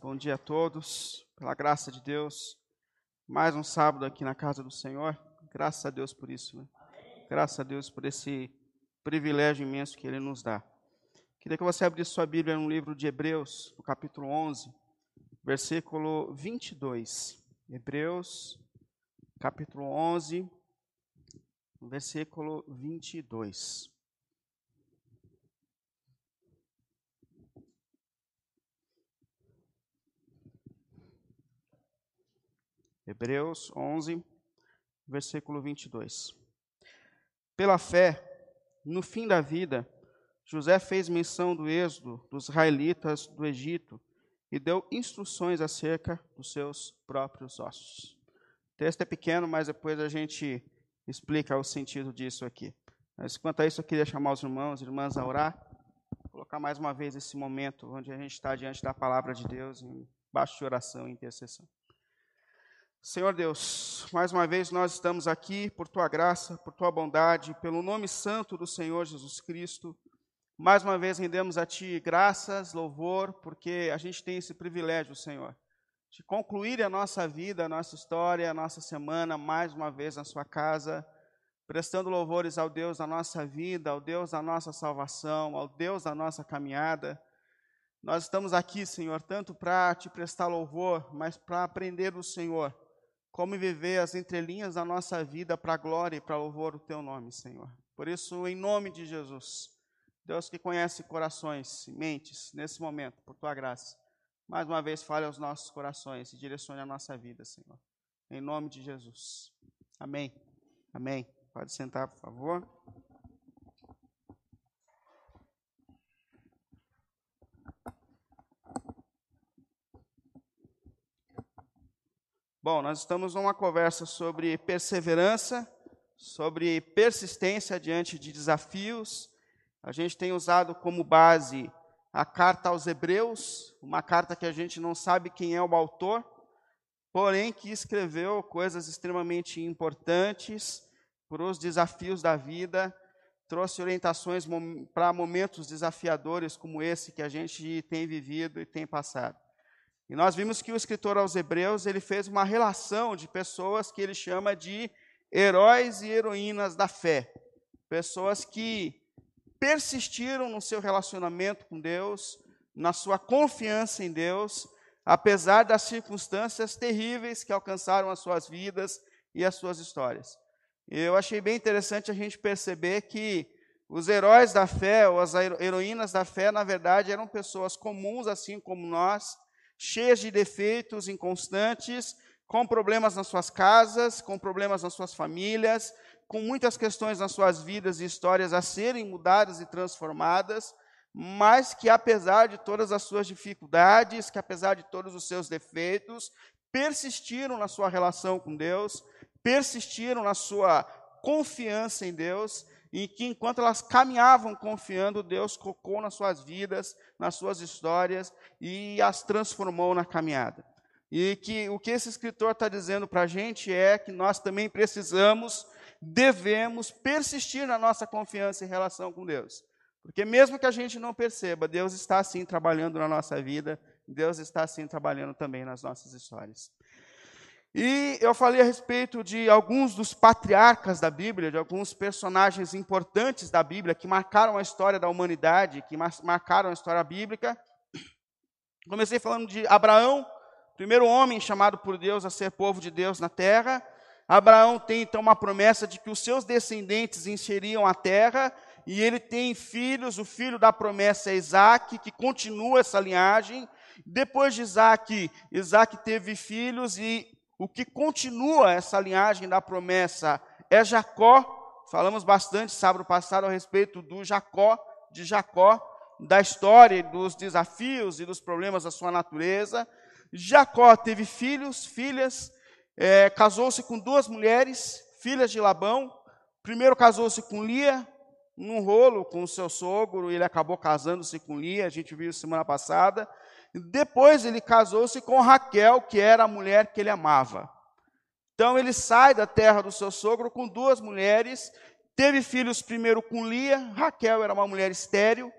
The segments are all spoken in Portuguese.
Bom dia a todos, pela graça de Deus. Mais um sábado aqui na casa do Senhor. Graças a Deus por isso, né? Graças a Deus por esse privilégio imenso que Ele nos dá. Queria que você abrisse sua Bíblia no livro de Hebreus, no capítulo 11, versículo 22. Hebreus, capítulo 11, versículo 22. Hebreus 11, versículo 22. Pela fé, no fim da vida, José fez menção do êxodo dos israelitas do Egito e deu instruções acerca dos seus próprios ossos. O texto é pequeno, mas depois a gente explica o sentido disso aqui. Mas quanto a isso, eu queria chamar os irmãos e irmãs a orar, colocar mais uma vez esse momento onde a gente está diante da palavra de Deus em baixo de oração e intercessão. Senhor Deus, mais uma vez nós estamos aqui por tua graça, por tua bondade, pelo nome santo do Senhor Jesus Cristo. Mais uma vez rendemos a ti graças, louvor, porque a gente tem esse privilégio, Senhor, de concluir a nossa vida, a nossa história, a nossa semana mais uma vez na sua casa, prestando louvores ao Deus da nossa vida, ao Deus da nossa salvação, ao Deus da nossa caminhada. Nós estamos aqui, Senhor, tanto para te prestar louvor, mas para aprender do Senhor como viver as entrelinhas da nossa vida para a glória e para louvor do teu nome, Senhor. Por isso, em nome de Jesus, Deus que conhece corações e mentes nesse momento, por tua graça, mais uma vez fale aos nossos corações e direcione a nossa vida, Senhor. Em nome de Jesus. Amém. Amém. Pode sentar, por favor. Bom, nós estamos numa conversa sobre perseverança, sobre persistência diante de desafios. A gente tem usado como base a carta aos Hebreus, uma carta que a gente não sabe quem é o autor, porém que escreveu coisas extremamente importantes para os desafios da vida, trouxe orientações para momentos desafiadores como esse que a gente tem vivido e tem passado. E nós vimos que o escritor aos Hebreus, ele fez uma relação de pessoas que ele chama de heróis e heroínas da fé. Pessoas que persistiram no seu relacionamento com Deus, na sua confiança em Deus, apesar das circunstâncias terríveis que alcançaram as suas vidas e as suas histórias. Eu achei bem interessante a gente perceber que os heróis da fé, ou as heroínas da fé, na verdade, eram pessoas comuns, assim como nós, cheias de defeitos inconstantes, com problemas nas suas casas, com problemas nas suas famílias, com muitas questões nas suas vidas e histórias a serem mudadas e transformadas, mas que apesar de todas as suas dificuldades, que apesar de todos os seus defeitos, persistiram na sua relação com Deus, persistiram na sua confiança em Deus e que enquanto elas caminhavam confiando, Deus tocou nas suas vidas, nas suas histórias e as transformou na caminhada. E que o que esse escritor está dizendo para a gente é que nós também precisamos, devemos persistir na nossa confiança em relação com Deus. Porque mesmo que a gente não perceba, Deus está assim trabalhando na nossa vida, Deus está assim trabalhando também nas nossas histórias. E eu falei a respeito de alguns dos patriarcas da Bíblia, de alguns personagens importantes da Bíblia que marcaram a história da humanidade, que marcaram a história bíblica. Comecei falando de Abraão, primeiro homem chamado por Deus a ser povo de Deus na terra. Abraão tem então uma promessa de que os seus descendentes encheriam a terra, e ele tem filhos, o filho da promessa é Isaac, que continua essa linhagem. Depois de Isaac, Isaac teve filhos e o que continua essa linhagem da promessa é Jacó. Falamos bastante sábado passado a respeito do Jacó, de Jacó, da história, dos desafios e dos problemas da sua natureza. Jacó teve filhos, filhas, é, casou-se com duas mulheres, filhas de Labão. Primeiro casou-se com Lia, num rolo com o seu sogro, ele acabou casando-se com Lia, a gente viu semana passada. Depois ele casou-se com Raquel, que era a mulher que ele amava. Então ele sai da terra do seu sogro com duas mulheres, teve filhos primeiro com Lia, Raquel era uma mulher estéril,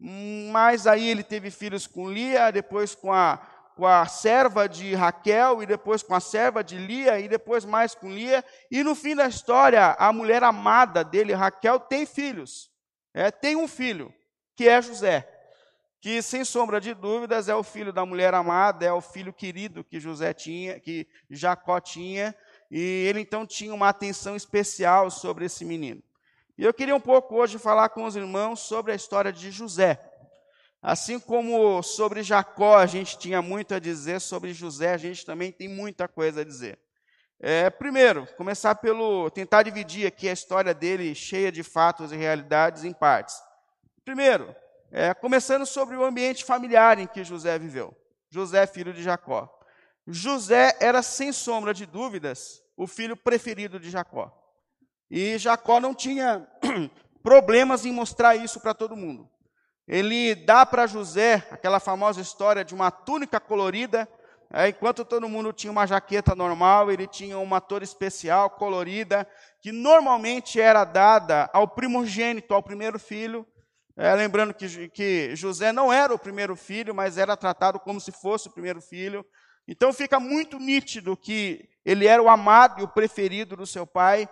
mas aí ele teve filhos com Lia, depois com a, com a serva de Raquel, e depois com a serva de Lia, e depois mais com Lia. E no fim da história, a mulher amada dele, Raquel, tem filhos. É, tem um filho, que é José. Que, sem sombra de dúvidas, é o filho da mulher amada, é o filho querido que José tinha, que Jacó tinha. E ele então tinha uma atenção especial sobre esse menino. E eu queria um pouco hoje falar com os irmãos sobre a história de José. Assim como sobre Jacó a gente tinha muito a dizer, sobre José a gente também tem muita coisa a dizer. É, primeiro, começar pelo tentar dividir aqui a história dele, cheia de fatos e realidades, em partes. Primeiro, é, começando sobre o ambiente familiar em que José viveu. José, filho de Jacó. José era, sem sombra de dúvidas, o filho preferido de Jacó. E Jacó não tinha problemas em mostrar isso para todo mundo ele dá para José aquela famosa história de uma túnica colorida. É, enquanto todo mundo tinha uma jaqueta normal, ele tinha uma toura especial, colorida, que normalmente era dada ao primogênito, ao primeiro filho. É, lembrando que, que José não era o primeiro filho, mas era tratado como se fosse o primeiro filho. Então fica muito nítido que ele era o amado e o preferido do seu pai.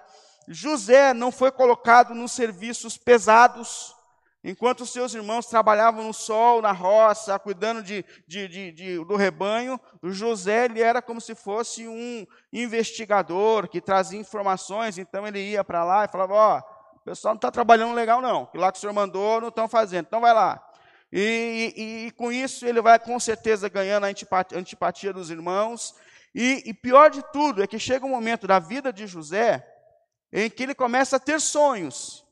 José não foi colocado nos serviços pesados, Enquanto seus irmãos trabalhavam no sol, na roça, cuidando de, de, de, de, do rebanho, José ele era como se fosse um investigador que trazia informações. Então ele ia para lá e falava: Ó, oh, pessoal não está trabalhando legal, não. Que lá que o senhor mandou não estão fazendo. Então vai lá. E, e, e, com isso ele vai com certeza ganhando a antipatia, antipatia dos irmãos. E, e pior de tudo é que chega um momento da vida de José em que ele começa a ter sonhos.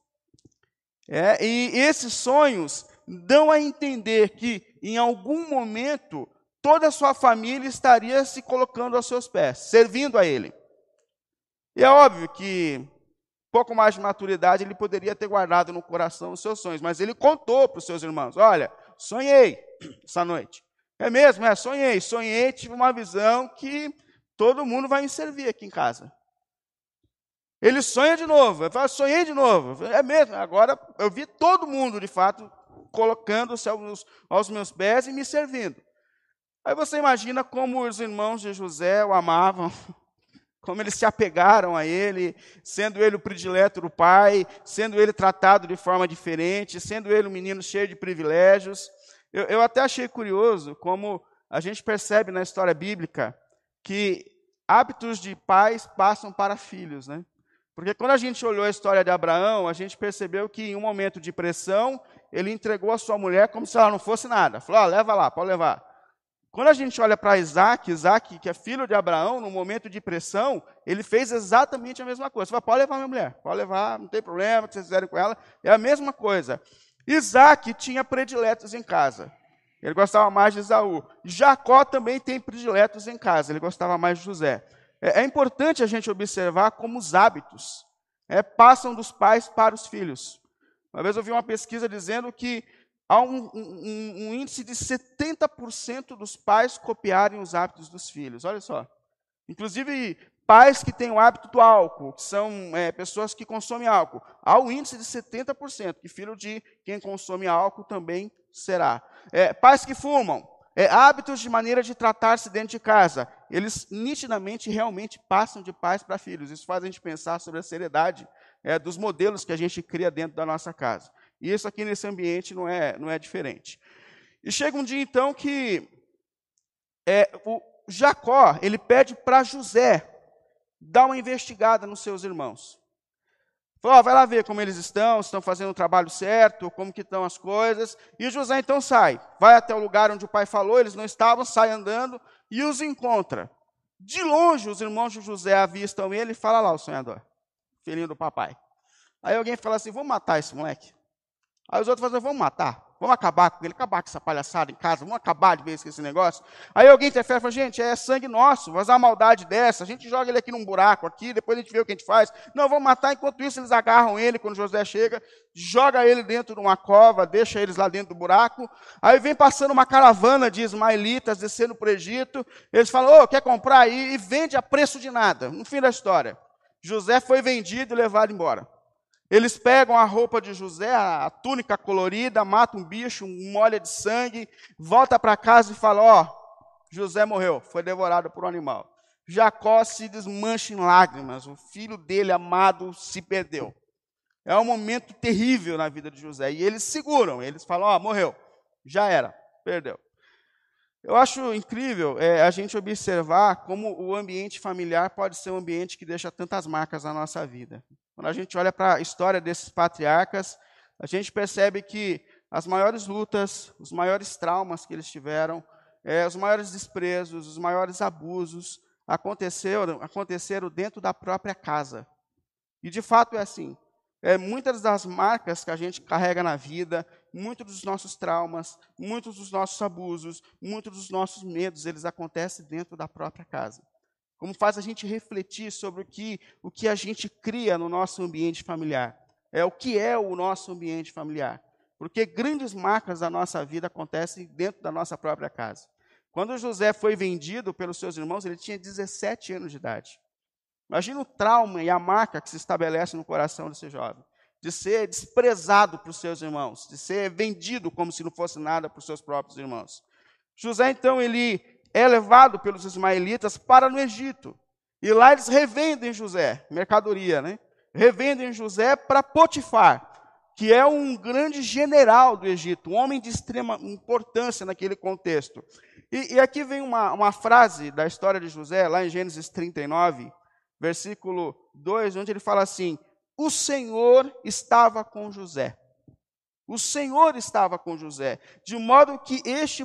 É, e esses sonhos dão a entender que, em algum momento, toda a sua família estaria se colocando aos seus pés, servindo a ele. E é óbvio que, pouco mais de maturidade, ele poderia ter guardado no coração os seus sonhos, mas ele contou para os seus irmãos: Olha, sonhei essa noite. É mesmo, é, sonhei, sonhei, tive uma visão que todo mundo vai me servir aqui em casa. Ele sonha de novo. Ele fala, sonhei de novo. É mesmo. Agora eu vi todo mundo, de fato, colocando-se aos, aos meus pés e me servindo. Aí você imagina como os irmãos de José o amavam, como eles se apegaram a ele, sendo ele o predileto do pai, sendo ele tratado de forma diferente, sendo ele um menino cheio de privilégios. Eu, eu até achei curioso como a gente percebe na história bíblica que hábitos de pais passam para filhos, né? Porque quando a gente olhou a história de Abraão, a gente percebeu que em um momento de pressão, ele entregou a sua mulher como se ela não fosse nada. Falou: ah, leva lá, pode levar. Quando a gente olha para Isaac, Isaac, que é filho de Abraão, no momento de pressão, ele fez exatamente a mesma coisa. Falou, pode levar minha mulher, pode levar, não tem problema, o que vocês fizerem com ela, é a mesma coisa. Isaac tinha prediletos em casa. Ele gostava mais de Esaú. Jacó também tem prediletos em casa, ele gostava mais de José. É, é importante a gente observar como os hábitos é, passam dos pais para os filhos. Uma vez eu vi uma pesquisa dizendo que há um, um, um índice de 70% dos pais copiarem os hábitos dos filhos. Olha só. Inclusive, pais que têm o hábito do álcool, que são é, pessoas que consomem álcool. Há um índice de 70%, que filho de quem consome álcool também será. É, pais que fumam, é, hábitos de maneira de tratar-se dentro de casa. Eles nitidamente, realmente passam de pais para filhos. Isso faz a gente pensar sobre a seriedade é, dos modelos que a gente cria dentro da nossa casa. E isso aqui nesse ambiente não é, não é diferente. E chega um dia então que é, o Jacó ele pede para José dar uma investigada nos seus irmãos. Falou, oh, vai lá ver como eles estão, se estão fazendo o trabalho certo, como que estão as coisas. E José então sai, vai até o lugar onde o pai falou, eles não estavam, sai andando e os encontra. De longe, os irmãos de José avistam ele e fala lá o sonhador, filhinho do papai. Aí alguém fala assim, vamos matar esse moleque. Aí os outros falam, vamos matar. Vamos acabar com ele, acabar com essa palhaçada em casa, vamos acabar de vez com esse negócio. Aí alguém interfere e fala, gente, é sangue nosso, vazar maldade dessa, a gente joga ele aqui num buraco aqui, depois a gente vê o que a gente faz. Não, vamos matar, enquanto isso eles agarram ele quando José chega, joga ele dentro de uma cova, deixa eles lá dentro do buraco. Aí vem passando uma caravana de ismaelitas descendo para o Egito, eles falam, ô, oh, quer comprar aí? E vende a preço de nada, no fim da história. José foi vendido e levado embora. Eles pegam a roupa de José, a túnica colorida, matam um bicho, molha de sangue, volta para casa e fala: Ó, José morreu, foi devorado por um animal. Jacó se desmancha em lágrimas, o filho dele amado se perdeu. É um momento terrível na vida de José. E eles seguram, eles falam: Ó, morreu, já era, perdeu. Eu acho incrível é, a gente observar como o ambiente familiar pode ser um ambiente que deixa tantas marcas na nossa vida. Quando a gente olha para a história desses patriarcas, a gente percebe que as maiores lutas, os maiores traumas que eles tiveram, é, os maiores desprezos, os maiores abusos aconteceram, aconteceram dentro da própria casa. E de fato é assim. É, muitas das marcas que a gente carrega na vida, muitos dos nossos traumas, muitos dos nossos abusos, muitos dos nossos medos, eles acontecem dentro da própria casa como faz a gente refletir sobre o que, o que a gente cria no nosso ambiente familiar. É o que é o nosso ambiente familiar. Porque grandes marcas da nossa vida acontecem dentro da nossa própria casa. Quando José foi vendido pelos seus irmãos, ele tinha 17 anos de idade. Imagina o trauma e a marca que se estabelece no coração desse jovem. De ser desprezado por seus irmãos, de ser vendido como se não fosse nada por seus próprios irmãos. José, então, ele é levado pelos ismaelitas para no Egito. E lá eles revendem José, mercadoria, né? Revendem José para Potifar, que é um grande general do Egito, um homem de extrema importância naquele contexto. E, e aqui vem uma, uma frase da história de José, lá em Gênesis 39, versículo 2, onde ele fala assim: O Senhor estava com José. O Senhor estava com José, de modo que este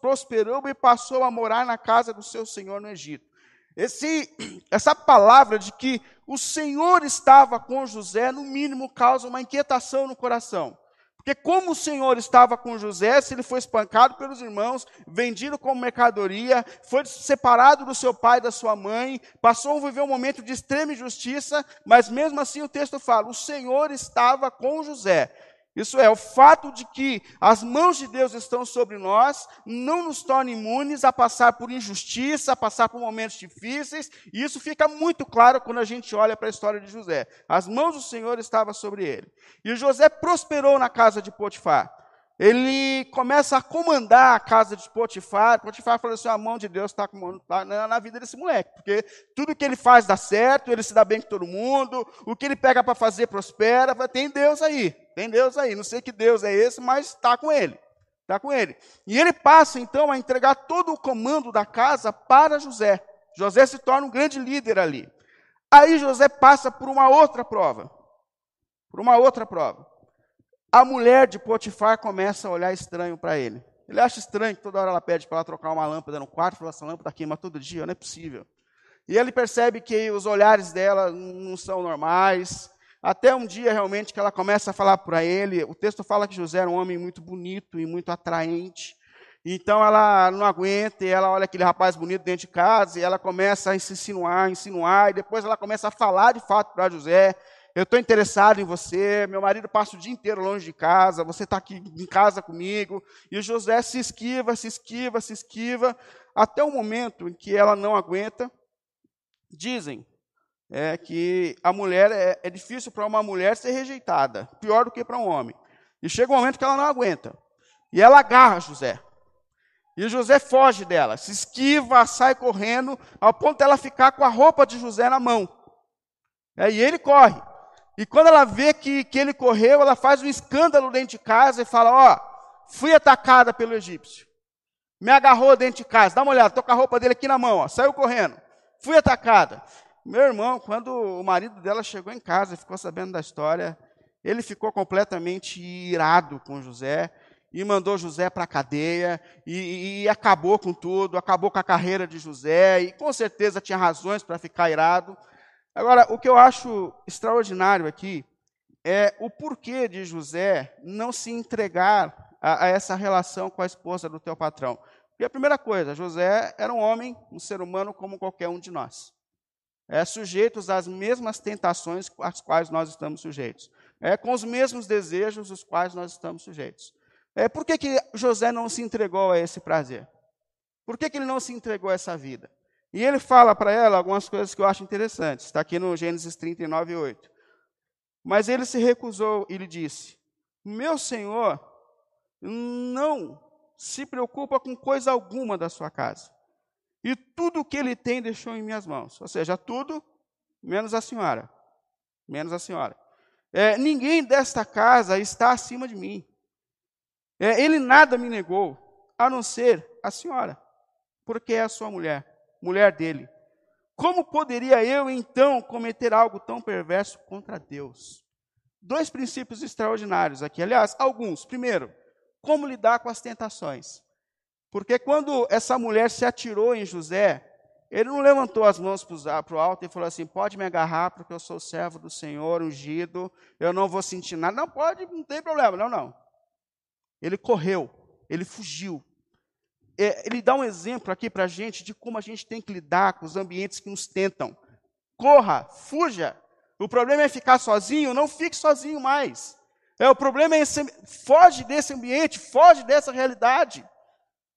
prosperou e passou a morar na casa do seu senhor no Egito. Esse, essa palavra de que o Senhor estava com José, no mínimo, causa uma inquietação no coração. Porque, como o Senhor estava com José, se ele foi espancado pelos irmãos, vendido como mercadoria, foi separado do seu pai e da sua mãe, passou a viver um momento de extrema injustiça, mas mesmo assim o texto fala: o Senhor estava com José. Isso é, o fato de que as mãos de Deus estão sobre nós não nos torna imunes a passar por injustiça, a passar por momentos difíceis, e isso fica muito claro quando a gente olha para a história de José. As mãos do Senhor estavam sobre ele. E José prosperou na casa de Potifar ele começa a comandar a casa de Potifar. Potifar falou assim: a mão de Deus está tá na vida desse moleque, porque tudo que ele faz dá certo, ele se dá bem com todo mundo, o que ele pega para fazer prospera. Tem Deus aí, tem Deus aí. Não sei que Deus é esse, mas está com ele. Está com ele. E ele passa então a entregar todo o comando da casa para José. José se torna um grande líder ali. Aí José passa por uma outra prova. Por uma outra prova. A mulher de Potifar começa a olhar estranho para ele. Ele acha estranho que toda hora ela pede para ela trocar uma lâmpada no quarto, fala, essa lâmpada queima todo dia, não é possível. E ele percebe que os olhares dela não são normais. Até um dia realmente que ela começa a falar para ele, o texto fala que José era um homem muito bonito e muito atraente. Então ela não aguenta, e ela olha aquele rapaz bonito dentro de casa, e ela começa a se insinuar, insinuar, e depois ela começa a falar de fato para José eu estou interessado em você, meu marido passa o dia inteiro longe de casa, você está aqui em casa comigo. E José se esquiva, se esquiva, se esquiva, até o momento em que ela não aguenta. Dizem é, que a mulher é, é difícil para uma mulher ser rejeitada, pior do que para um homem. E chega um momento que ela não aguenta. E ela agarra José. E José foge dela, se esquiva, sai correndo, ao ponto dela ficar com a roupa de José na mão. É, e ele corre. E quando ela vê que, que ele correu, ela faz um escândalo dentro de casa e fala: Ó, fui atacada pelo egípcio. Me agarrou dentro de casa. Dá uma olhada, estou com a roupa dele aqui na mão, ó, saiu correndo. Fui atacada. Meu irmão, quando o marido dela chegou em casa e ficou sabendo da história, ele ficou completamente irado com José e mandou José para a cadeia e, e, acabou com tudo, acabou com a carreira de José e com certeza tinha razões para ficar irado. Agora, o que eu acho extraordinário aqui é o porquê de José não se entregar a, a essa relação com a esposa do teu patrão. E a primeira coisa, José era um homem, um ser humano como qualquer um de nós. É sujeitos às mesmas tentações às quais nós estamos sujeitos. É com os mesmos desejos os quais nós estamos sujeitos. É, por que, que José não se entregou a esse prazer? Por que, que ele não se entregou a essa vida? E ele fala para ela algumas coisas que eu acho interessantes. Está aqui no Gênesis 39, 8. Mas ele se recusou e lhe disse: Meu senhor não se preocupa com coisa alguma da sua casa. e tudo o que ele tem deixou em minhas mãos. Ou seja, tudo menos a senhora. Menos a senhora. É, ninguém desta casa está acima de mim. É, ele nada me negou, a não ser a senhora, porque é a sua mulher, mulher dele. Como poderia eu, então, cometer algo tão perverso contra Deus? Dois princípios extraordinários aqui. Aliás, alguns. Primeiro, como lidar com as tentações. Porque quando essa mulher se atirou em José, ele não levantou as mãos para o alto e falou assim: pode me agarrar, porque eu sou servo do Senhor, ungido, eu não vou sentir nada. Não, pode, não tem problema. Não, não. Ele correu, ele fugiu. É, ele dá um exemplo aqui para a gente de como a gente tem que lidar com os ambientes que nos tentam. Corra, fuja. O problema é ficar sozinho, não fique sozinho mais. É, o problema é esse, foge desse ambiente, foge dessa realidade.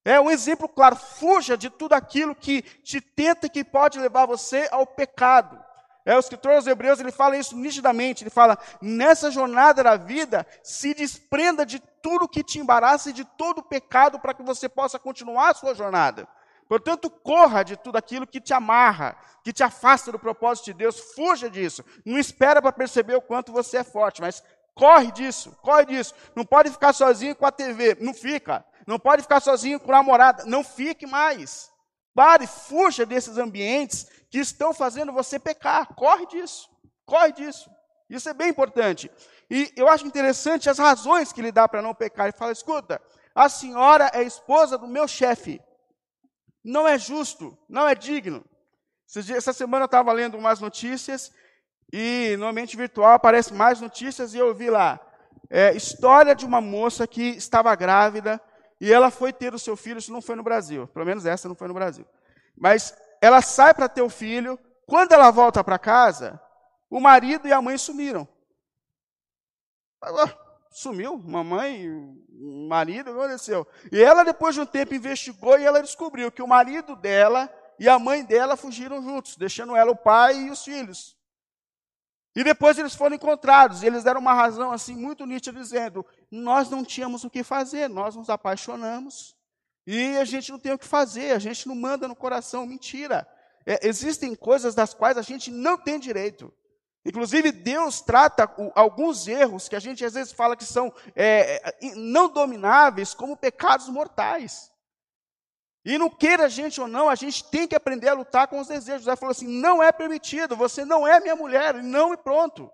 É um exemplo claro, fuja de tudo aquilo que te tenta e que pode levar você ao pecado. É, o escritor aos Hebreus ele fala isso nitidamente. Ele fala: nessa jornada da vida, se desprenda de tudo que te embaraça e de todo o pecado para que você possa continuar a sua jornada. Portanto, corra de tudo aquilo que te amarra, que te afasta do propósito de Deus. Fuja disso. Não espera para perceber o quanto você é forte, mas corre disso, corre disso. Não pode ficar sozinho com a TV, não fica. Não pode ficar sozinho com a namorada. Não fique mais. Pare, fuja desses ambientes que estão fazendo você pecar. Corre disso. Corre disso. Isso é bem importante. E eu acho interessante as razões que ele dá para não pecar. Ele fala: escuta, a senhora é esposa do meu chefe. Não é justo, não é digno. Essa semana eu estava lendo umas notícias e no ambiente virtual aparecem mais notícias e eu vi lá é, história de uma moça que estava grávida e ela foi ter o seu filho, isso não foi no Brasil, pelo menos essa não foi no Brasil. Mas ela sai para ter o filho, quando ela volta para casa, o marido e a mãe sumiram. Sumiu, mamãe, marido, aconteceu? E ela, depois de um tempo, investigou e ela descobriu que o marido dela e a mãe dela fugiram juntos, deixando ela o pai e os filhos. E depois eles foram encontrados, e eles deram uma razão assim muito nítida, dizendo: Nós não tínhamos o que fazer, nós nos apaixonamos, e a gente não tem o que fazer, a gente não manda no coração. Mentira. É, existem coisas das quais a gente não tem direito. Inclusive, Deus trata alguns erros que a gente às vezes fala que são é, é não domináveis como pecados mortais. E não queira a gente ou não, a gente tem que aprender a lutar com os desejos. José falou assim: não é permitido, você não é minha mulher, não e pronto.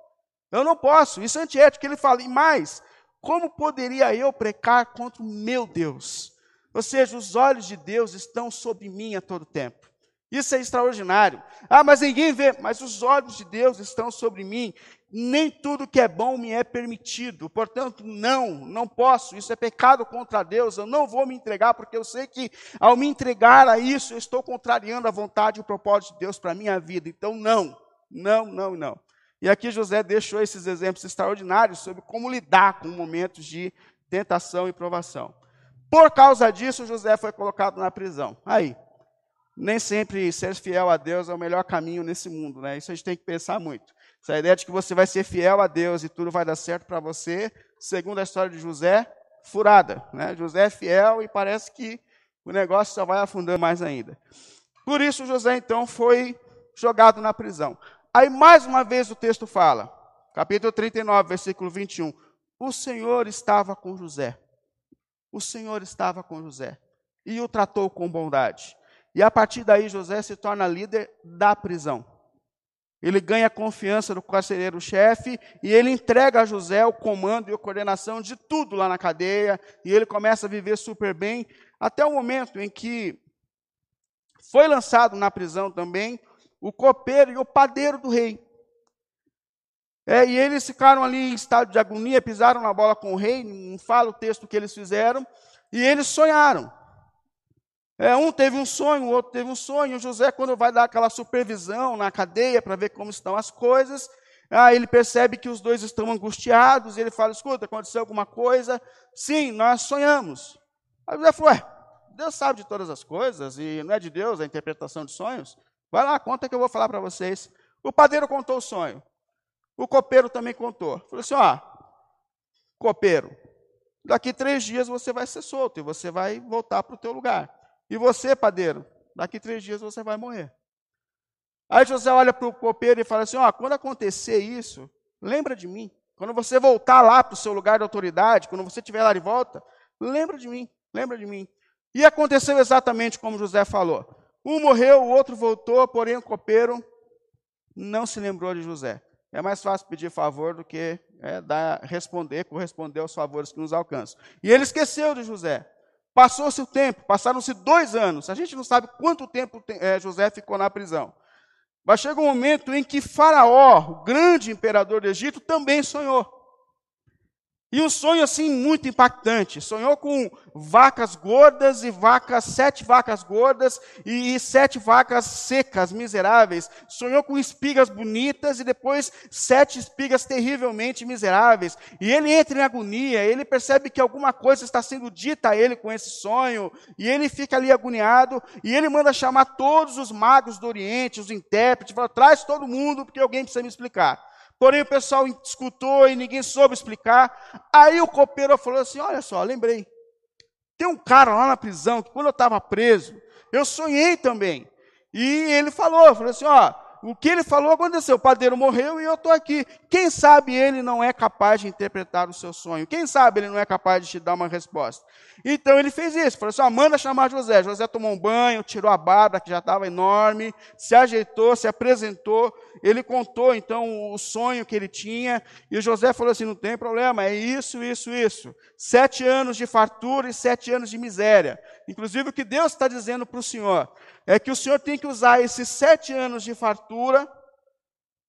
Eu não posso, isso é antiético. Ele fala, e mais, como poderia eu precar contra o meu Deus? Ou seja, os olhos de Deus estão sobre mim a todo tempo. Isso é extraordinário. Ah, mas ninguém vê, mas os olhos de Deus estão sobre mim nem tudo que é bom me é permitido. Portanto, não, não posso. Isso é pecado contra Deus. Eu não vou me entregar, porque eu sei que ao me entregar a isso, eu estou contrariando a vontade e o propósito de Deus para a minha vida. Então, não, não, não, não. E aqui José deixou esses exemplos extraordinários sobre como lidar com momentos de tentação e provação. Por causa disso, José foi colocado na prisão. Aí, nem sempre ser fiel a Deus é o melhor caminho nesse mundo, né? Isso a gente tem que pensar muito. Essa ideia de que você vai ser fiel a Deus e tudo vai dar certo para você, segundo a história de José, furada. Né? José é fiel e parece que o negócio só vai afundando mais ainda. Por isso, José então foi jogado na prisão. Aí, mais uma vez, o texto fala, capítulo 39, versículo 21. O Senhor estava com José. O Senhor estava com José e o tratou com bondade. E a partir daí, José se torna líder da prisão. Ele ganha a confiança do carcereiro-chefe e ele entrega a José o comando e a coordenação de tudo lá na cadeia, e ele começa a viver super bem, até o momento em que foi lançado na prisão também o copeiro e o padeiro do rei. É, e eles ficaram ali em estado de agonia, pisaram na bola com o rei, não fala o texto que eles fizeram, e eles sonharam. É, um teve um sonho, o outro teve um sonho. O José, quando vai dar aquela supervisão na cadeia para ver como estão as coisas, aí ele percebe que os dois estão angustiados. E ele fala: Escuta, aconteceu alguma coisa? Sim, nós sonhamos. Aí o José falou: Ué, Deus sabe de todas as coisas e não é de Deus a interpretação de sonhos? Vai lá, conta que eu vou falar para vocês. O padeiro contou o sonho. O copeiro também contou. Falou assim: Ó, copeiro, daqui três dias você vai ser solto e você vai voltar para o teu lugar. E você, padeiro, daqui três dias você vai morrer. Aí José olha para o copeiro e fala assim: ó, quando acontecer isso, lembra de mim. Quando você voltar lá para o seu lugar de autoridade, quando você estiver lá de volta, lembra de mim, lembra de mim. E aconteceu exatamente como José falou. Um morreu, o outro voltou, porém o copeiro não se lembrou de José. É mais fácil pedir favor do que é, dar, responder, corresponder aos favores que nos alcançam. E ele esqueceu de José. Passou-se o tempo, passaram-se dois anos. A gente não sabe quanto tempo é, José ficou na prisão. Mas chega um momento em que Faraó, o grande imperador do Egito, também sonhou. E um sonho assim muito impactante. Sonhou com vacas gordas e vacas, sete vacas gordas e, sete vacas secas, miseráveis. Sonhou com espigas bonitas e depois sete espigas terrivelmente miseráveis. E ele entra em agonia, ele percebe que alguma coisa está sendo dita a ele com esse sonho, e ele fica ali agoniado, e ele manda chamar todos os magos do Oriente, os intérpretes, fala: traz todo mundo, porque alguém precisa me explicar. Porém, o pessoal escutou e ninguém soube explicar. Aí o copeiro falou assim: Olha só, lembrei. Tem um cara lá na prisão que, quando eu estava preso, eu sonhei também. E ele falou: falou assim, ó, o que ele falou aconteceu. O padeiro morreu e eu estou aqui. Quem sabe ele não é capaz de interpretar o seu sonho? Quem sabe ele não é capaz de te dar uma resposta? Então ele fez isso. Falou assim: ó, manda chamar José. José tomou um banho, tirou a barba, que já estava enorme, se ajeitou, se apresentou. Ele contou então o sonho que ele tinha. E José falou assim: não tem problema, é isso, isso, isso. Sete anos de fartura e sete anos de miséria. Inclusive, o que Deus está dizendo para o senhor é que o senhor tem que usar esses sete anos de fartura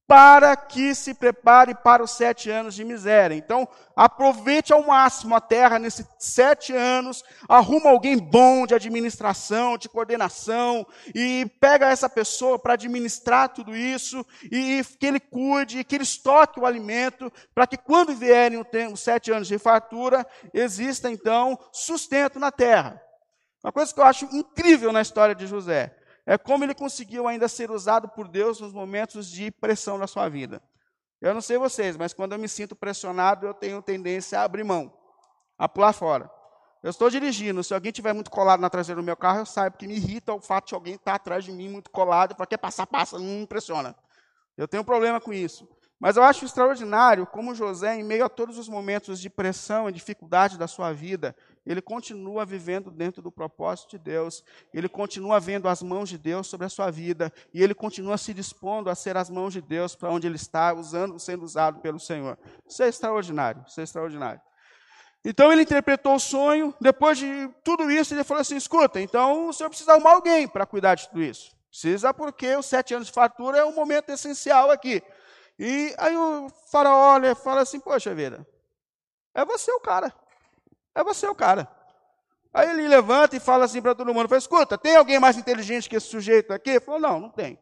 para que se prepare para os sete anos de miséria. Então, aproveite ao máximo a terra nesses sete anos, arruma alguém bom de administração, de coordenação, e pega essa pessoa para administrar tudo isso, e que ele cuide, que ele estoque o alimento, para que quando vierem os sete anos de fartura, exista então sustento na terra. Uma coisa que eu acho incrível na história de José é como ele conseguiu ainda ser usado por Deus nos momentos de pressão na sua vida. Eu não sei vocês, mas quando eu me sinto pressionado, eu tenho tendência a abrir mão, a pular fora. Eu estou dirigindo, se alguém estiver muito colado na traseira do meu carro, eu saio, porque me irrita o fato de alguém estar atrás de mim muito colado, para quer passar, passa, não me impressiona. Eu tenho um problema com isso. Mas eu acho extraordinário como José, em meio a todos os momentos de pressão e dificuldade da sua vida, ele continua vivendo dentro do propósito de Deus, ele continua vendo as mãos de Deus sobre a sua vida, e ele continua se dispondo a ser as mãos de Deus para onde ele está, usando, sendo usado pelo Senhor. Isso é extraordinário, isso é extraordinário. Então ele interpretou o sonho, depois de tudo isso, ele falou assim: escuta, então o senhor precisa arrumar alguém para cuidar de tudo isso. Precisa, porque os sete anos de fatura é um momento essencial aqui. E aí o faraó olha fala assim: poxa vida, é você o cara. É você o cara. Aí ele levanta e fala assim para todo mundo: fala, escuta, tem alguém mais inteligente que esse sujeito aqui? Falou: não, não tem.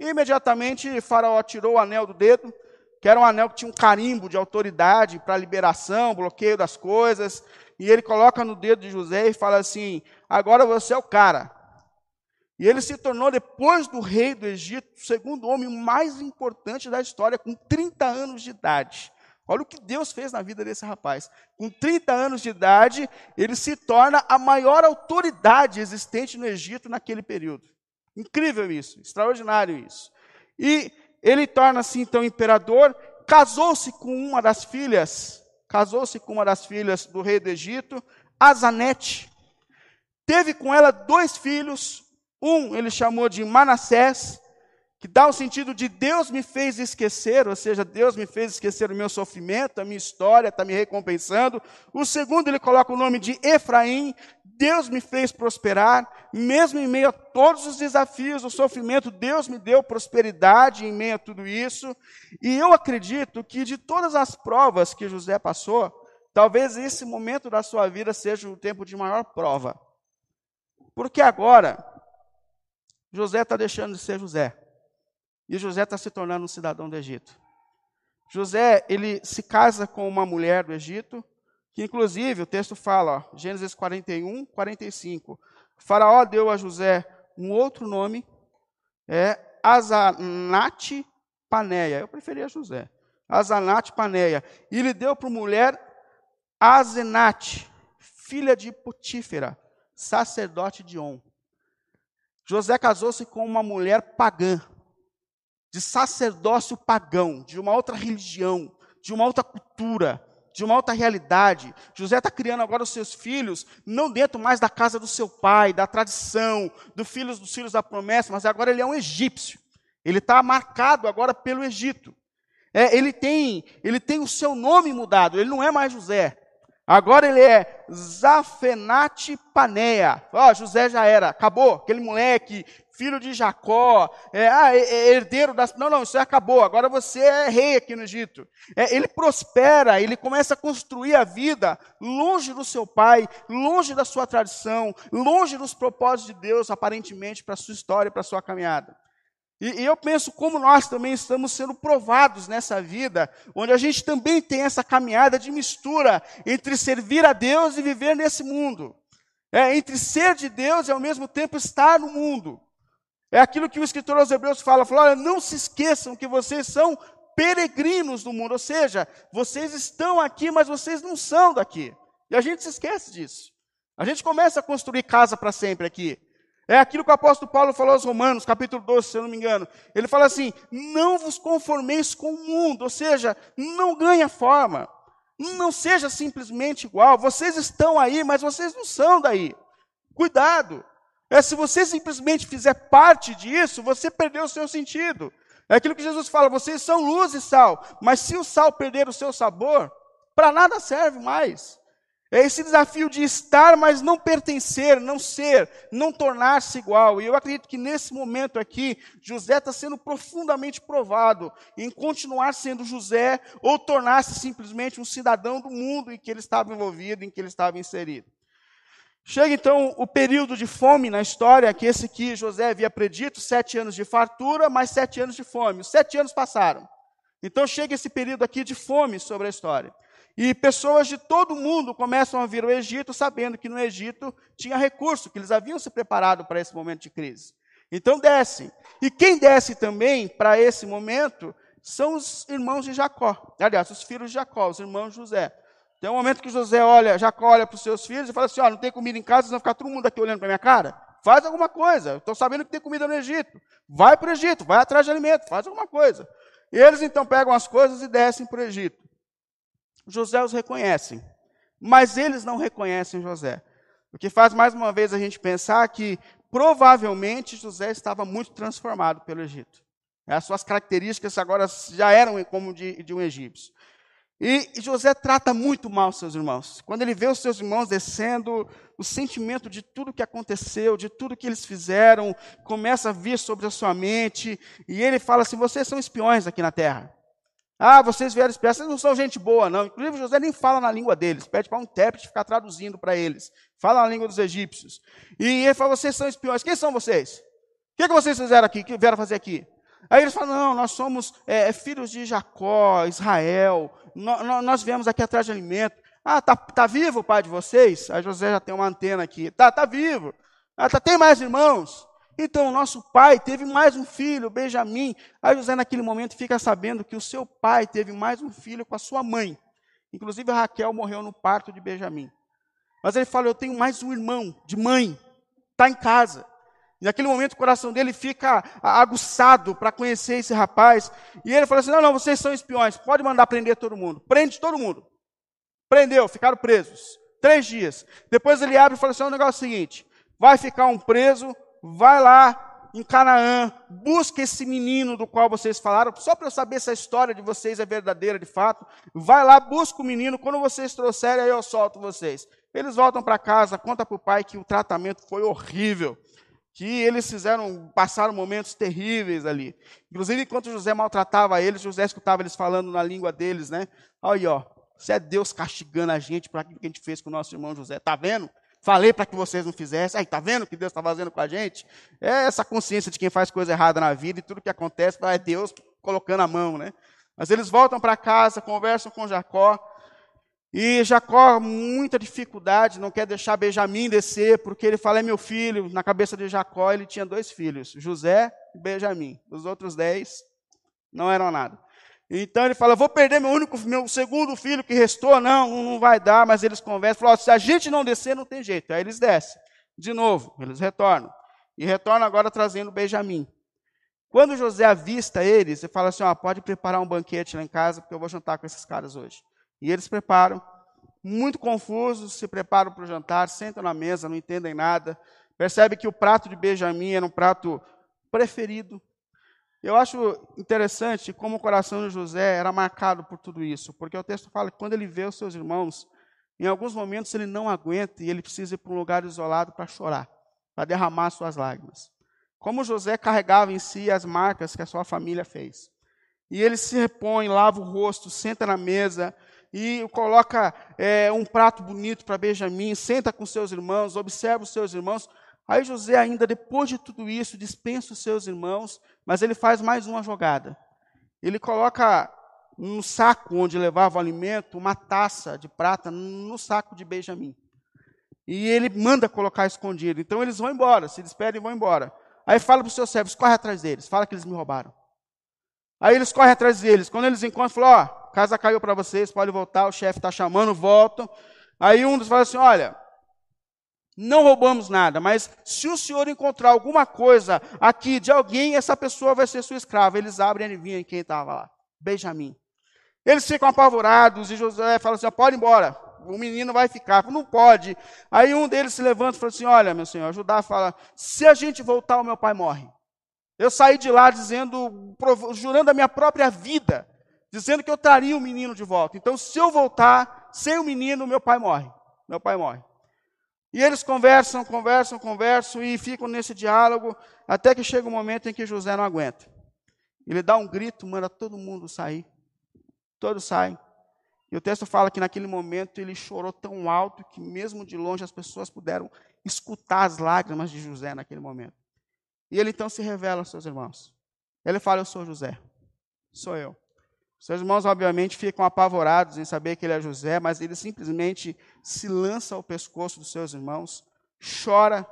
E imediatamente Faraó tirou o anel do dedo, que era um anel que tinha um carimbo de autoridade para liberação, bloqueio das coisas, e ele coloca no dedo de José e fala assim: agora você é o cara. E ele se tornou, depois do rei do Egito, o segundo homem mais importante da história, com 30 anos de idade. Olha o que Deus fez na vida desse rapaz. Com 30 anos de idade, ele se torna a maior autoridade existente no Egito naquele período. Incrível isso, extraordinário isso. E ele torna-se então imperador, casou-se com uma das filhas, casou-se com uma das filhas do rei do Egito, Azanete. Teve com ela dois filhos, um ele chamou de Manassés que dá o sentido de Deus me fez esquecer, ou seja, Deus me fez esquecer o meu sofrimento, a minha história, está me recompensando. O segundo, ele coloca o nome de Efraim, Deus me fez prosperar, mesmo em meio a todos os desafios, o sofrimento, Deus me deu prosperidade em meio a tudo isso. E eu acredito que de todas as provas que José passou, talvez esse momento da sua vida seja o tempo de maior prova. Porque agora, José está deixando de ser José. E José está se tornando um cidadão do Egito. José, ele se casa com uma mulher do Egito, que inclusive o texto fala, ó, Gênesis 41, 45. O faraó deu a José um outro nome, é Azanate Paneia. Eu preferia José. Azanate Paneia. E ele deu para mulher Azenate, filha de Potífera, sacerdote de On. José casou-se com uma mulher pagã, de sacerdócio pagão, de uma outra religião, de uma outra cultura, de uma outra realidade. José está criando agora os seus filhos, não dentro mais da casa do seu pai, da tradição, dos filhos dos filhos da promessa, mas agora ele é um egípcio. Ele está marcado agora pelo Egito. É, ele, tem, ele tem o seu nome mudado, ele não é mais José. Agora ele é Zafenate Paneia. Ó, José já era, acabou. Aquele moleque, filho de Jacó, é, ah, é, é herdeiro das. Não, não, isso acabou. Agora você é rei aqui no Egito. É, ele prospera, ele começa a construir a vida longe do seu pai, longe da sua tradição, longe dos propósitos de Deus, aparentemente, para a sua história, para a sua caminhada. E, e, eu penso como nós também estamos sendo provados nessa vida, onde a gente também tem essa caminhada de mistura entre servir a Deus e viver nesse mundo. É, entre ser de Deus e ao mesmo tempo estar no mundo. É aquilo que o escritor aos Hebreus fala, fala, olha, não se esqueçam que vocês são peregrinos no mundo, ou seja, vocês estão aqui, mas vocês não são daqui. E a gente se esquece disso. A gente começa a construir casa para sempre aqui. É aquilo que o apóstolo Paulo falou aos Romanos, capítulo 12, se eu não me engano. Ele fala assim: não vos conformeis com o mundo, ou seja, não ganha forma. Não seja simplesmente igual. Vocês estão aí, mas vocês não são daí. Cuidado. É, se você simplesmente fizer parte disso, você perdeu o seu sentido. É aquilo que Jesus fala: vocês são luz e sal, mas se o sal perder o seu sabor, para nada serve mais. É esse desafio de estar, mas não pertencer, não ser, não tornar-se igual. E eu acredito que nesse momento aqui, José está sendo profundamente provado em continuar sendo José ou tornar-se simplesmente um cidadão do mundo em que ele estava envolvido, em que ele estava inserido. Chega então o período de fome na história, que esse que José havia predito, sete anos de fartura, mais sete anos de fome. Os sete anos passaram. Então chega esse período aqui de fome sobre a história. E pessoas de todo o mundo começam a vir ao Egito, sabendo que no Egito tinha recurso, que eles haviam se preparado para esse momento de crise. Então descem. E quem desce também para esse momento são os irmãos de Jacó. Aliás, os filhos de Jacó, os irmãos de José. Tem um momento que José olha, Jacó olha para os seus filhos e fala assim: ó, não tem comida em casa, vocês vão ficar todo mundo aqui olhando para minha cara? Faz alguma coisa. Estou sabendo que tem comida no Egito. Vai para o Egito, vai atrás de alimento, faz alguma coisa. E eles então pegam as coisas e descem para o Egito. José os reconhecem, mas eles não reconhecem José. O que faz mais uma vez a gente pensar que provavelmente José estava muito transformado pelo Egito. As suas características agora já eram como de, de um egípcio. E José trata muito mal seus irmãos. Quando ele vê os seus irmãos descendo, o sentimento de tudo que aconteceu, de tudo que eles fizeram, começa a vir sobre a sua mente, e ele fala assim: vocês são espiões aqui na terra. Ah, vocês vieram espiar, vocês não são gente boa, não. Inclusive, José nem fala na língua deles, pede para um intérprete ficar traduzindo para eles. Fala na língua dos egípcios. E ele fala: vocês são espiões. Quem são vocês? O que, que vocês fizeram aqui? O que vieram fazer aqui? Aí eles falam: não, nós somos é, filhos de Jacó, Israel, nós, viemos aqui atrás de alimento. Ah, tá, tá vivo o pai de vocês? Aí José já tem uma antena aqui. Tá, tá vivo. Ah, tá, tem mais irmãos? Então, o nosso pai teve mais um filho, Benjamim. Aí José, naquele momento, fica sabendo que o seu pai teve mais um filho com a sua mãe. Inclusive, Raquel morreu no parto de Benjamim. Mas ele fala: Eu tenho mais um irmão de mãe, está em casa. E naquele momento, o coração dele fica aguçado para conhecer esse rapaz. E ele fala assim: Não, não, vocês são espiões, pode mandar prender todo mundo. Prende todo mundo. Prendeu, ficaram presos. Três dias. Depois ele abre e fala assim: O negócio é o seguinte: vai ficar um preso vai lá em Canaã, busca esse menino do qual vocês falaram, só para eu saber se a história de vocês é verdadeira de fato. Vai lá, busca o menino, quando vocês trouxerem, aí eu solto vocês. Eles voltam para casa, conta para o pai que o tratamento foi horrível, que eles fizeram, passaram momentos terríveis ali. Inclusive, enquanto José maltratava eles, José escutava eles falando na língua deles, né? Aí, ó, se é Deus castigando a gente por aquilo que a gente fez com o nosso irmão José, tá vendo? Falei para que vocês não fizessem. Aí, tá vendo o que Deus está fazendo com a gente? É essa consciência de quem faz coisa errada na vida e tudo que acontece é Deus colocando a mão, né? Mas eles voltam para casa, conversam com Jacó. E Jacó, muita dificuldade, não quer deixar Benjamim descer, porque ele fala: é meu filho. Na cabeça de Jacó, ele tinha dois filhos, José e Benjamim. Os outros dez não eram nada. Então ele fala: vou perder meu único, meu segundo filho que restou, não, não vai dar, mas eles conversam, falam, se a gente não descer, não tem jeito. Aí eles descem. De novo, eles retornam. e retorna agora trazendo Benjamim. Quando José avista eles, ele fala assim: ó, pode preparar um banquete lá em casa, porque eu vou jantar com esses caras hoje. E eles preparam, muito confusos, se preparam para o jantar, sentam na mesa, não entendem nada. Percebe que o prato de Benjamim era um prato preferido. Eu acho interessante como o coração de José era marcado por tudo isso, porque o texto fala que quando ele vê os seus irmãos, em alguns momentos ele não aguenta e ele precisa ir para um lugar isolado para chorar, para derramar suas lágrimas. Como José carregava em si as marcas que a sua família fez. E ele se repõe, lava o rosto, senta na mesa e coloca é, um prato bonito para Benjamim, senta com seus irmãos, observa os seus irmãos. Aí José, ainda depois de tudo isso, dispensa os seus irmãos, mas ele faz mais uma jogada. Ele coloca no saco onde levava o alimento uma taça de prata no saco de Benjamim. E ele manda colocar escondido. Então eles vão embora, se despedem e vão embora. Aí fala para os seus servos, corre atrás deles, fala que eles me roubaram. Aí eles correm atrás deles. Quando eles encontram, falam, ó, casa caiu para vocês, pode voltar, o chefe está chamando, voltam. Aí um dos fala assim, olha, não roubamos nada, mas se o senhor encontrar alguma coisa aqui de alguém, essa pessoa vai ser sua escrava. Eles abrem e adivinham quem estava lá. Benjamim. Eles ficam apavorados e José fala assim, pode ir embora o menino vai ficar. Não pode. Aí um deles se levanta e fala assim: Olha, meu senhor, Judá fala: se a gente voltar, o meu pai morre. Eu saí de lá dizendo, jurando a minha própria vida, dizendo que eu traria o menino de volta. Então, se eu voltar sem o menino, meu pai morre. Meu pai morre. E eles conversam, conversam, conversam e ficam nesse diálogo até que chega um momento em que José não aguenta. Ele dá um grito, manda todo mundo sair. Todos saem. E o texto fala que naquele momento ele chorou tão alto que, mesmo de longe, as pessoas puderam escutar as lágrimas de José naquele momento. E ele então se revela aos seus irmãos. Ele fala: Eu sou José, sou eu. Seus irmãos, obviamente, ficam apavorados em saber que ele é José, mas ele simplesmente se lança ao pescoço dos seus irmãos, chora,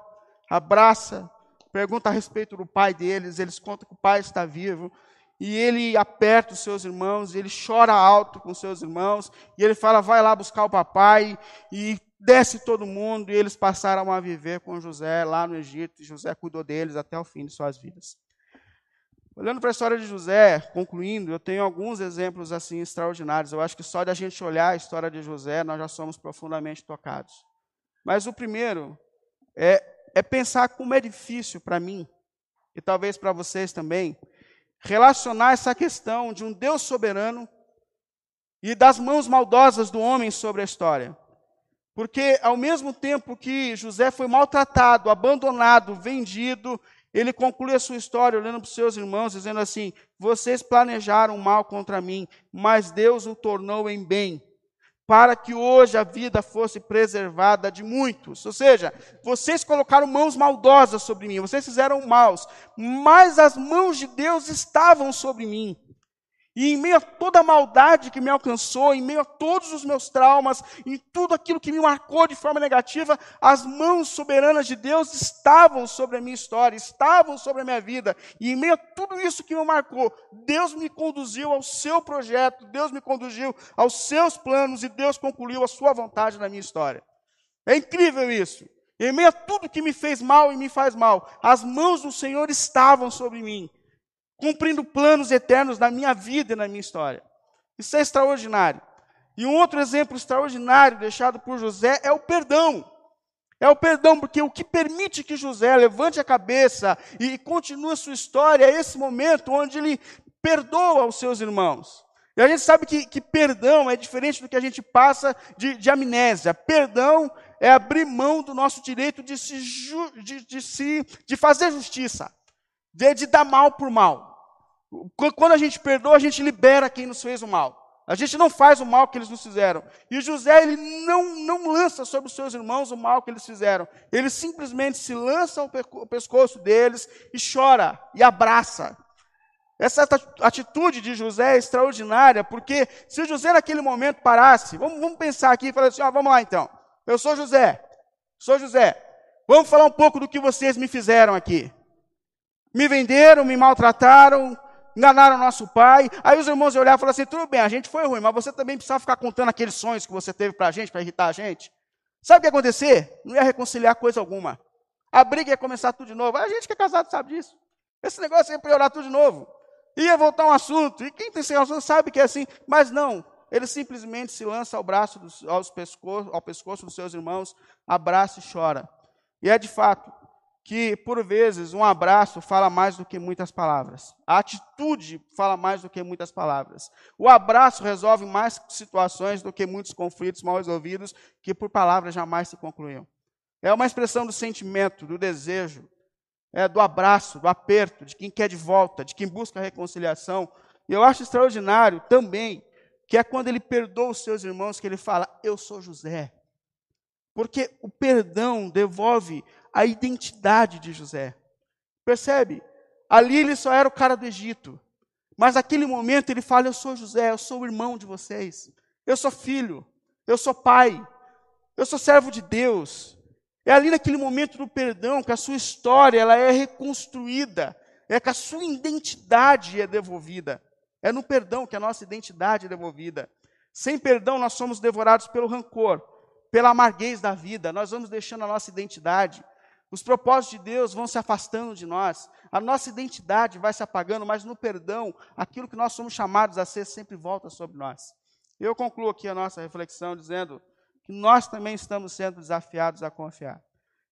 abraça, pergunta a respeito do pai deles, eles contam que o pai está vivo, e ele aperta os seus irmãos, ele chora alto com os seus irmãos, e ele fala: vai lá buscar o papai, e desce todo mundo, e eles passaram a viver com José lá no Egito, e José cuidou deles até o fim de suas vidas. Olhando para a história de José, concluindo, eu tenho alguns exemplos assim extraordinários. Eu acho que só de a gente olhar a história de José, nós já somos profundamente tocados. Mas o primeiro é, é pensar como é difícil para mim, e talvez para vocês também, relacionar essa questão de um Deus soberano e das mãos maldosas do homem sobre a história. Porque, ao mesmo tempo que José foi maltratado, abandonado, vendido, ele conclui a sua história olhando para os seus irmãos, dizendo assim: Vocês planejaram mal contra mim, mas Deus o tornou em bem, para que hoje a vida fosse preservada de muitos. Ou seja, vocês colocaram mãos maldosas sobre mim, vocês fizeram maus, mas as mãos de Deus estavam sobre mim. E em meio a toda a maldade que me alcançou, em meio a todos os meus traumas, em tudo aquilo que me marcou de forma negativa, as mãos soberanas de Deus estavam sobre a minha história, estavam sobre a minha vida. E em meio a tudo isso que me marcou, Deus me conduziu ao seu projeto, Deus me conduziu aos seus planos e Deus concluiu a sua vontade na minha história. É incrível isso. Em meio a tudo que me fez mal e me faz mal, as mãos do Senhor estavam sobre mim cumprindo planos eternos na minha vida e na minha história. Isso é extraordinário. E um outro exemplo extraordinário deixado por José é o perdão. É o perdão, porque o que permite que José levante a cabeça e continue a sua história é esse momento onde ele perdoa os seus irmãos. E a gente sabe que, que perdão é diferente do que a gente passa de, de amnésia. Perdão é abrir mão do nosso direito de, se, de, de, se, de fazer justiça de, de dar mal por mal. Quando a gente perdoa, a gente libera quem nos fez o mal. A gente não faz o mal que eles nos fizeram. E José, ele não, não lança sobre os seus irmãos o mal que eles fizeram. Ele simplesmente se lança ao pescoço deles e chora e abraça. Essa atitude de José é extraordinária, porque se José naquele momento parasse, vamos, vamos pensar aqui e falar assim: ó, vamos lá então. Eu sou José, sou José. Vamos falar um pouco do que vocês me fizeram aqui me venderam, me maltrataram, enganaram nosso pai. Aí os irmãos olharam e falaram assim: tudo bem, a gente foi ruim, mas você também precisava ficar contando aqueles sonhos que você teve para a gente, para irritar a gente. Sabe o que ia acontecer? Não ia reconciliar coisa alguma. A briga ia começar tudo de novo. A gente que é casado sabe disso. Esse negócio ia piorar tudo de novo. Ia voltar um assunto. E quem tem esse assunto sabe que é assim. Mas não. Ele simplesmente se lança ao braço dos, aos ao pescoço dos seus irmãos, abraça e chora. E é de fato que, por vezes, um abraço fala mais do que muitas palavras. A atitude fala mais do que muitas palavras. O abraço resolve mais situações do que muitos conflitos mal resolvidos que por palavras jamais se concluíam. É uma expressão do sentimento, do desejo, é, do abraço, do aperto, de quem quer de volta, de quem busca reconciliação. E eu acho extraordinário também que é quando ele perdoa os seus irmãos que ele fala: Eu sou José. Porque o perdão devolve a identidade de José. Percebe? Ali ele só era o cara do Egito. Mas naquele momento ele fala: Eu sou José, eu sou o irmão de vocês. Eu sou filho, eu sou pai, eu sou servo de Deus. É ali naquele momento do perdão que a sua história ela é reconstruída, é que a sua identidade é devolvida. É no perdão que a nossa identidade é devolvida. Sem perdão nós somos devorados pelo rancor, pela amarguez da vida. Nós vamos deixando a nossa identidade. Os propósitos de Deus vão se afastando de nós, a nossa identidade vai se apagando, mas no perdão, aquilo que nós somos chamados a ser sempre volta sobre nós. Eu concluo aqui a nossa reflexão dizendo que nós também estamos sendo desafiados a confiar.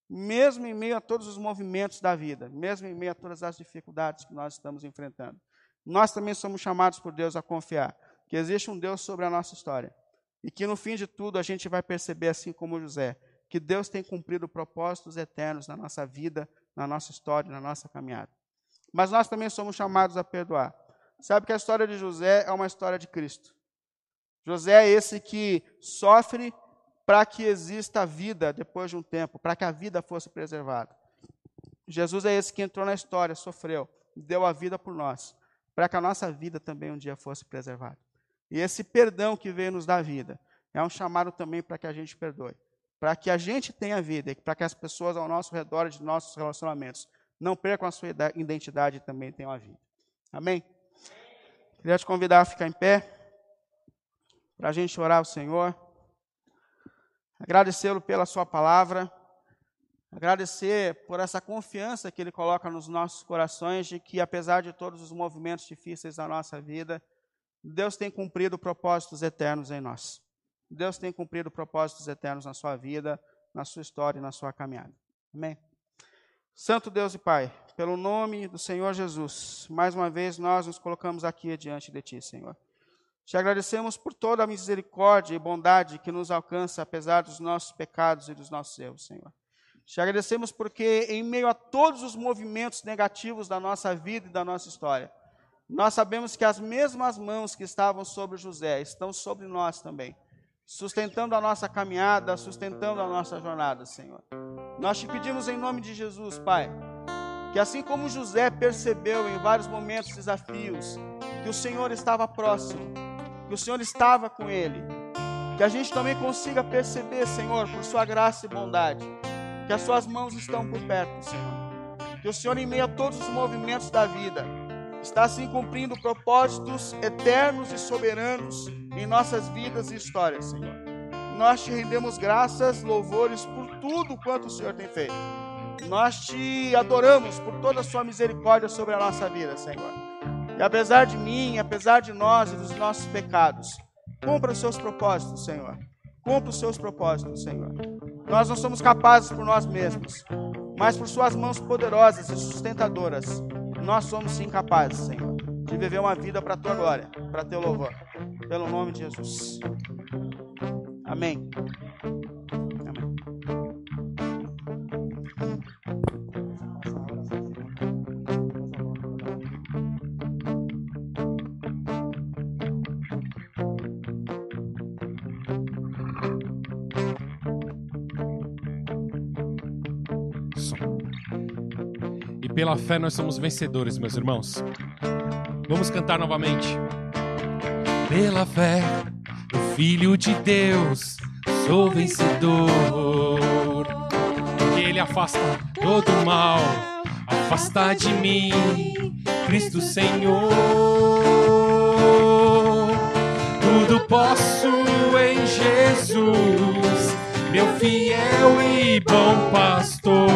Mesmo em meio a todos os movimentos da vida, mesmo em meio a todas as dificuldades que nós estamos enfrentando, nós também somos chamados por Deus a confiar que existe um Deus sobre a nossa história e que no fim de tudo a gente vai perceber, assim como José, que Deus tem cumprido propósitos eternos na nossa vida, na nossa história, na nossa caminhada. Mas nós também somos chamados a perdoar. Sabe que a história de José é uma história de Cristo. José é esse que sofre para que exista a vida depois de um tempo, para que a vida fosse preservada. Jesus é esse que entrou na história, sofreu, deu a vida por nós, para que a nossa vida também um dia fosse preservada. E esse perdão que veio nos dar vida é um chamado também para que a gente perdoe para que a gente tenha vida e para que as pessoas ao nosso redor de nossos relacionamentos não percam a sua identidade e também tenham a vida. Amém? Queria te convidar a ficar em pé para a gente orar ao Senhor, agradecê-lo pela sua palavra, agradecer por essa confiança que Ele coloca nos nossos corações de que, apesar de todos os movimentos difíceis da nossa vida, Deus tem cumprido propósitos eternos em nós. Deus tem cumprido propósitos eternos na sua vida, na sua história e na sua caminhada. Amém? Santo Deus e Pai, pelo nome do Senhor Jesus, mais uma vez nós nos colocamos aqui diante de Ti, Senhor. Te agradecemos por toda a misericórdia e bondade que nos alcança, apesar dos nossos pecados e dos nossos erros, Senhor. Te agradecemos porque, em meio a todos os movimentos negativos da nossa vida e da nossa história, nós sabemos que as mesmas mãos que estavam sobre José estão sobre nós também sustentando a nossa caminhada, sustentando a nossa jornada, Senhor. Nós te pedimos em nome de Jesus, Pai, que assim como José percebeu em vários momentos desafios, que o Senhor estava próximo, que o Senhor estava com ele, que a gente também consiga perceber, Senhor, por sua graça e bondade, que as suas mãos estão por perto, Senhor. Que o Senhor, em meio a todos os movimentos da vida, está assim cumprindo propósitos eternos e soberanos em nossas vidas e histórias, Senhor. Nós te rendemos graças, louvores por tudo quanto o Senhor tem feito. Nós te adoramos por toda a sua misericórdia sobre a nossa vida, Senhor. E apesar de mim, apesar de nós e dos nossos pecados, cumpra os seus propósitos, Senhor. Cumpra os seus propósitos, Senhor. Nós não somos capazes por nós mesmos, mas por suas mãos poderosas e sustentadoras nós somos incapazes, Senhor, de viver uma vida para a tua glória, para teu louvor. Pelo nome de Jesus. Amém. Pela fé nós somos vencedores, meus irmãos. Vamos cantar novamente. Pela fé, o Filho de Deus, sou vencedor. Porque Ele afasta todo o mal, afasta de mim, Cristo Senhor. Tudo posso em Jesus meu fiel e bom pastor,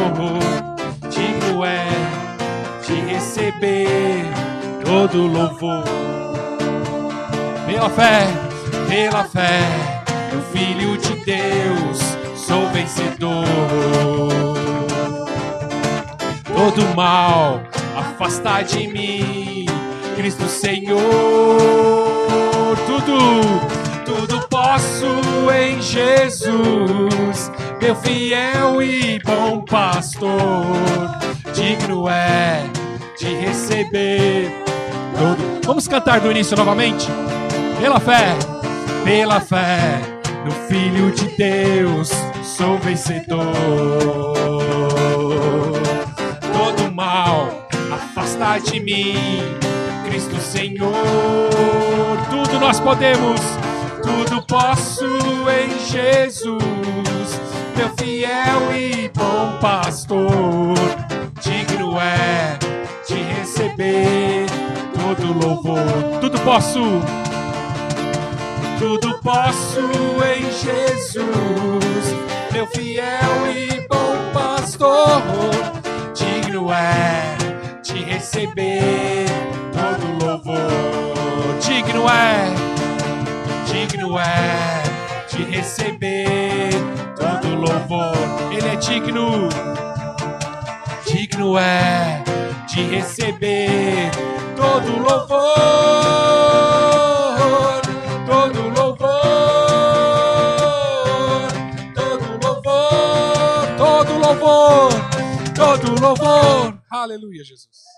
receber todo louvor. Pela fé, pela fé, meu filho de Deus, sou vencedor. Todo mal afasta de mim, Cristo Senhor. Tudo, tudo posso em Jesus, meu fiel e bom pastor. Digno é receber todo. Vamos cantar do início novamente? Pela fé, pela fé, no Filho de Deus, sou vencedor. Todo mal afasta de mim, Cristo Senhor. Tudo nós podemos, tudo posso em Jesus, meu fiel e bom pastor. Receber todo louvor. Tudo posso tudo posso em Jesus, meu fiel e bom pastor. Digno é de receber todo louvor. Digno é, digno é de receber todo louvor. Ele é digno, digno é de receber todo louvor. todo louvor. Aleluia, Jesus.